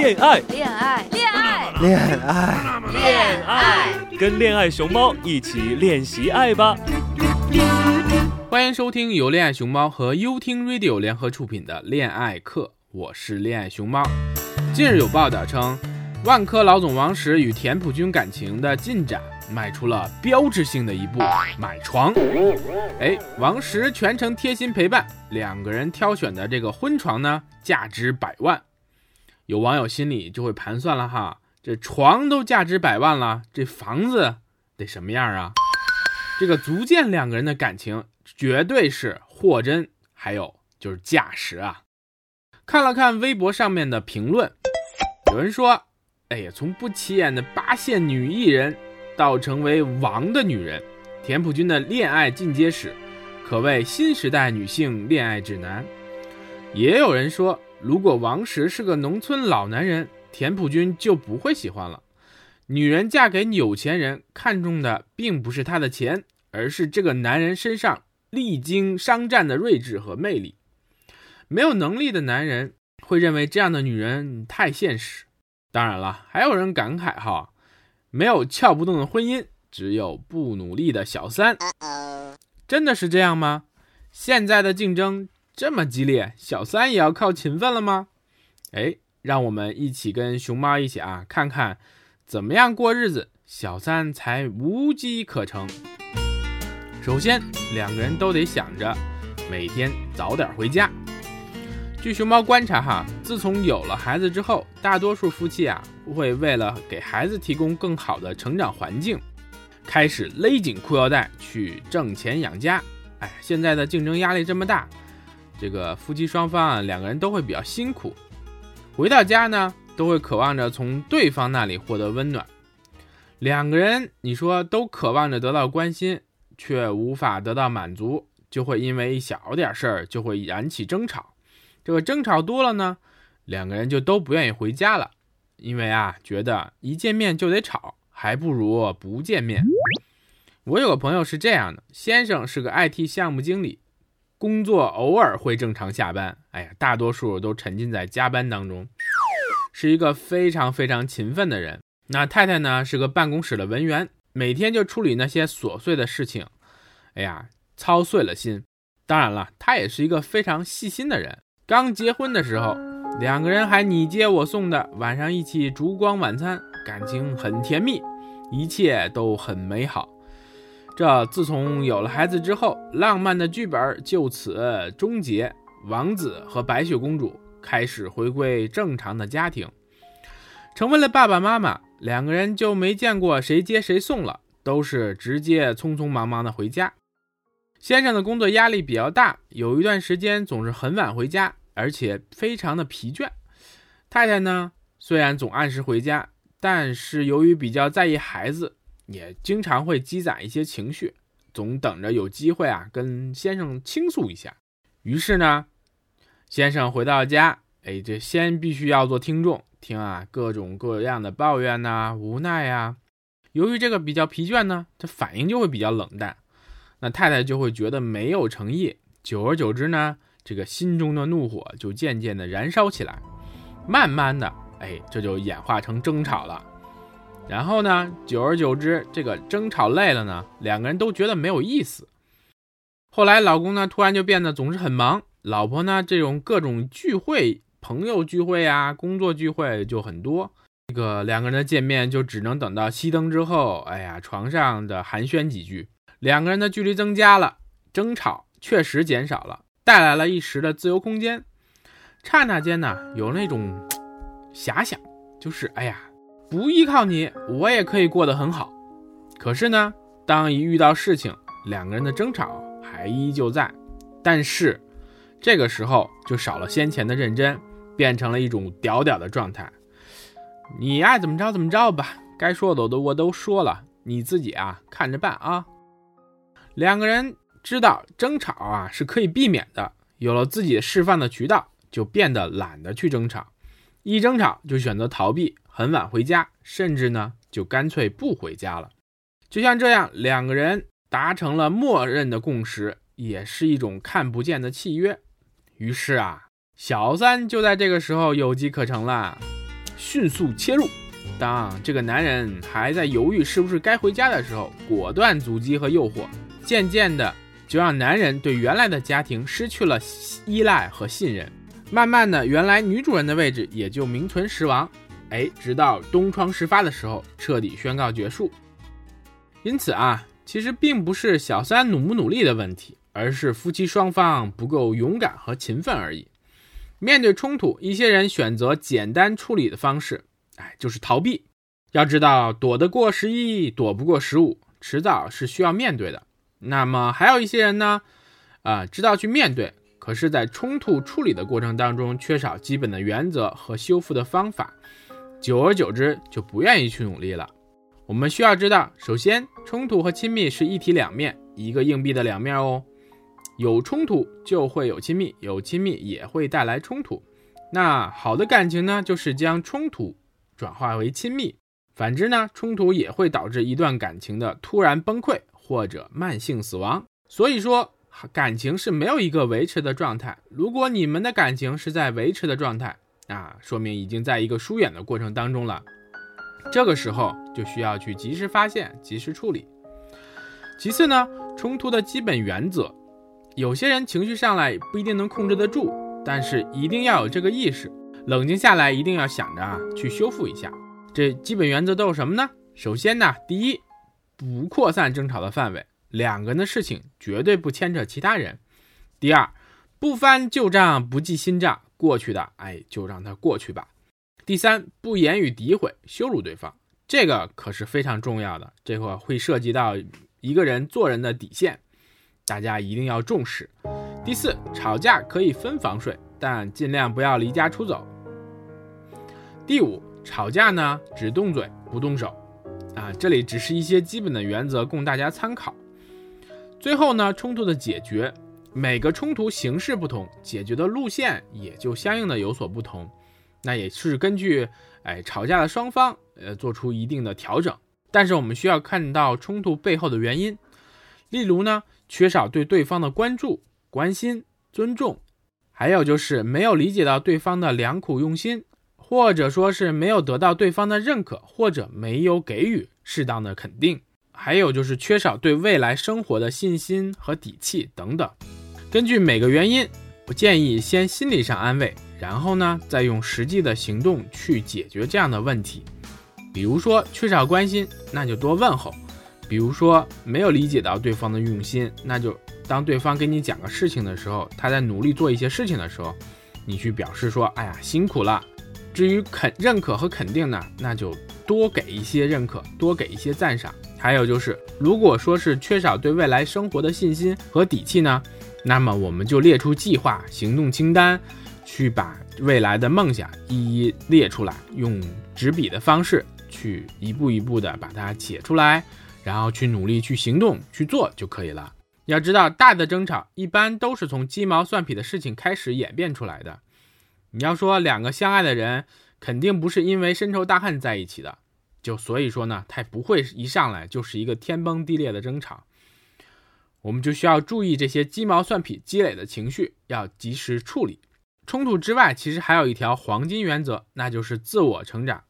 恋爱，恋爱，恋爱，恋爱，恋爱，跟恋爱熊猫一起练习爱吧！欢迎收听由恋爱熊猫和优听 Radio 联合出品的恋爱课，我是恋爱熊猫。近日有报道称，万科老总王石与田朴珺感情的进展迈出了标志性的一步，买床。哎，王石全程贴心陪伴，两个人挑选的这个婚床呢，价值百万。有网友心里就会盘算了哈，这床都价值百万了，这房子得什么样啊？这个足见两个人的感情绝对是货真，还有就是价实啊。看了看微博上面的评论，有人说：“哎呀，从不起眼的八线女艺人到成为王的女人，田朴珺的恋爱进阶史可谓新时代女性恋爱指南。”也有人说。如果王石是个农村老男人，田朴珺就不会喜欢了。女人嫁给有钱人，看重的并不是他的钱，而是这个男人身上历经商战的睿智和魅力。没有能力的男人会认为这样的女人太现实。当然了，还有人感慨哈，没有撬不动的婚姻，只有不努力的小三。真的是这样吗？现在的竞争。这么激烈，小三也要靠勤奋了吗？哎，让我们一起跟熊猫一起啊，看看怎么样过日子，小三才无机可乘。首先，两个人都得想着每天早点回家。据熊猫观察哈，自从有了孩子之后，大多数夫妻啊会为了给孩子提供更好的成长环境，开始勒紧裤腰带去挣钱养家。哎，现在的竞争压力这么大。这个夫妻双方啊，两个人都会比较辛苦，回到家呢，都会渴望着从对方那里获得温暖。两个人，你说都渴望着得到关心，却无法得到满足，就会因为一小点事儿就会燃起争吵。这个争吵多了呢，两个人就都不愿意回家了，因为啊，觉得一见面就得吵，还不如不见面。我有个朋友是这样的，先生是个 IT 项目经理。工作偶尔会正常下班，哎呀，大多数都沉浸在加班当中，是一个非常非常勤奋的人。那太太呢，是个办公室的文员，每天就处理那些琐碎的事情，哎呀，操碎了心。当然了，他也是一个非常细心的人。刚结婚的时候，两个人还你接我送的，晚上一起烛光晚餐，感情很甜蜜，一切都很美好。这自从有了孩子之后，浪漫的剧本就此终结。王子和白雪公主开始回归正常的家庭，成为了爸爸妈妈。两个人就没见过谁接谁送了，都是直接匆匆忙忙的回家。先生的工作压力比较大，有一段时间总是很晚回家，而且非常的疲倦。太太呢，虽然总按时回家，但是由于比较在意孩子。也经常会积攒一些情绪，总等着有机会啊跟先生倾诉一下。于是呢，先生回到家，哎，这先必须要做听众，听啊各种各样的抱怨呐、无奈呀。由于这个比较疲倦呢，这反应就会比较冷淡，那太太就会觉得没有诚意。久而久之呢，这个心中的怒火就渐渐的燃烧起来，慢慢的，哎，这就演化成争吵了。然后呢，久而久之，这个争吵累了呢，两个人都觉得没有意思。后来，老公呢突然就变得总是很忙，老婆呢这种各种聚会、朋友聚会啊、工作聚会就很多。这个两个人的见面就只能等到熄灯之后，哎呀，床上的寒暄几句，两个人的距离增加了，争吵确实减少了，带来了一时的自由空间。刹那间呢，有那种 遐想，就是哎呀。不依靠你，我也可以过得很好。可是呢，当一遇到事情，两个人的争吵还依旧在，但是这个时候就少了先前的认真，变成了一种屌屌的状态。你爱怎么着怎么着吧，该说的我都我都说了，你自己啊看着办啊。两个人知道争吵啊是可以避免的，有了自己释放的渠道，就变得懒得去争吵，一争吵就选择逃避。很晚回家，甚至呢就干脆不回家了。就像这样，两个人达成了默认的共识，也是一种看不见的契约。于是啊，小三就在这个时候有机可乘了。迅速切入。当这个男人还在犹豫是不是该回家的时候，果断阻击和诱惑，渐渐的就让男人对原来的家庭失去了依赖和信任。慢慢的，原来女主人的位置也就名存实亡。哎，直到东窗事发的时候，彻底宣告结束。因此啊，其实并不是小三努不努力的问题，而是夫妻双方不够勇敢和勤奋而已。面对冲突，一些人选择简单处理的方式，哎，就是逃避。要知道，躲得过十一，躲不过十五，迟早是需要面对的。那么还有一些人呢，啊，知道去面对，可是，在冲突处理的过程当中，缺少基本的原则和修复的方法，久而久之就不愿意去努力了。我们需要知道，首先，冲突和亲密是一体两面，一个硬币的两面哦。有冲突就会有亲密，有亲密也会带来冲突。那好的感情呢，就是将冲突转化为亲密；反之呢，冲突也会导致一段感情的突然崩溃或者慢性死亡。所以说，感情是没有一个维持的状态。如果你们的感情是在维持的状态，那说明已经在一个疏远的过程当中了。这个时候就需要去及时发现、及时处理。其次呢，冲突的基本原则，有些人情绪上来不一定能控制得住，但是一定要有这个意识，冷静下来一定要想着啊去修复一下。这基本原则都有什么呢？首先呢，第一，不扩散争吵的范围，两个人的事情绝对不牵扯其他人。第二，不翻旧账，不记新账，过去的哎就让它过去吧。第三，不言语诋毁、羞辱对方，这个可是非常重要的，这块会涉及到一个人做人的底线，大家一定要重视。第四，吵架可以分房睡，但尽量不要离家出走。第五，吵架呢只动嘴不动手，啊，这里只是一些基本的原则供大家参考。最后呢，冲突的解决，每个冲突形式不同，解决的路线也就相应的有所不同。那也是根据哎吵架的双方呃做出一定的调整，但是我们需要看到冲突背后的原因，例如呢缺少对对方的关注、关心、尊重，还有就是没有理解到对方的良苦用心，或者说是没有得到对方的认可，或者没有给予适当的肯定，还有就是缺少对未来生活的信心和底气等等。根据每个原因，我建议先心理上安慰。然后呢，再用实际的行动去解决这样的问题。比如说缺少关心，那就多问候；比如说没有理解到对方的用心，那就当对方给你讲个事情的时候，他在努力做一些事情的时候，你去表示说：“哎呀，辛苦了。”至于肯认可和肯定呢，那就多给一些认可，多给一些赞赏。还有就是，如果说是缺少对未来生活的信心和底气呢，那么我们就列出计划、行动清单。去把未来的梦想一一列出来，用纸笔的方式去一步一步的把它写出来，然后去努力去行动去做就可以了。要知道，大的争吵一般都是从鸡毛蒜皮的事情开始演变出来的。你要说两个相爱的人，肯定不是因为深仇大恨在一起的，就所以说呢，他不会一上来就是一个天崩地裂的争吵。我们就需要注意这些鸡毛蒜皮积累的情绪，要及时处理。冲突之外，其实还有一条黄金原则，那就是自我成长。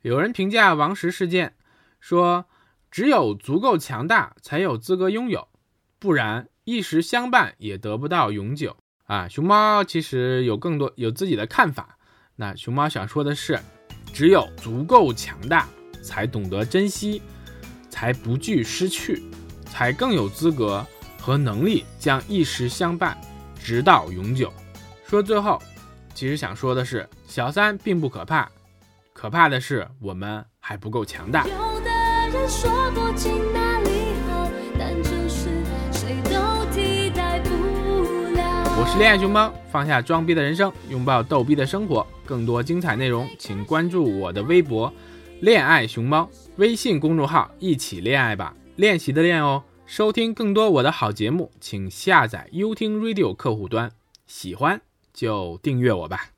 有人评价王石事件说：“只有足够强大，才有资格拥有，不然一时相伴也得不到永久。”啊，熊猫其实有更多有自己的看法。那熊猫想说的是，只有足够强大，才懂得珍惜，才不惧失去，才更有资格和能力将一时相伴，直到永久。说最后，其实想说的是，小三并不可怕，可怕的是我们还不够强大。我是恋爱熊猫，放下装逼的人生，拥抱逗逼的生活。更多精彩内容，请关注我的微博“恋爱熊猫”微信公众号，一起恋爱吧，练习的练哦。收听更多我的好节目，请下载优听 Radio 客户端。喜欢。就订阅我吧。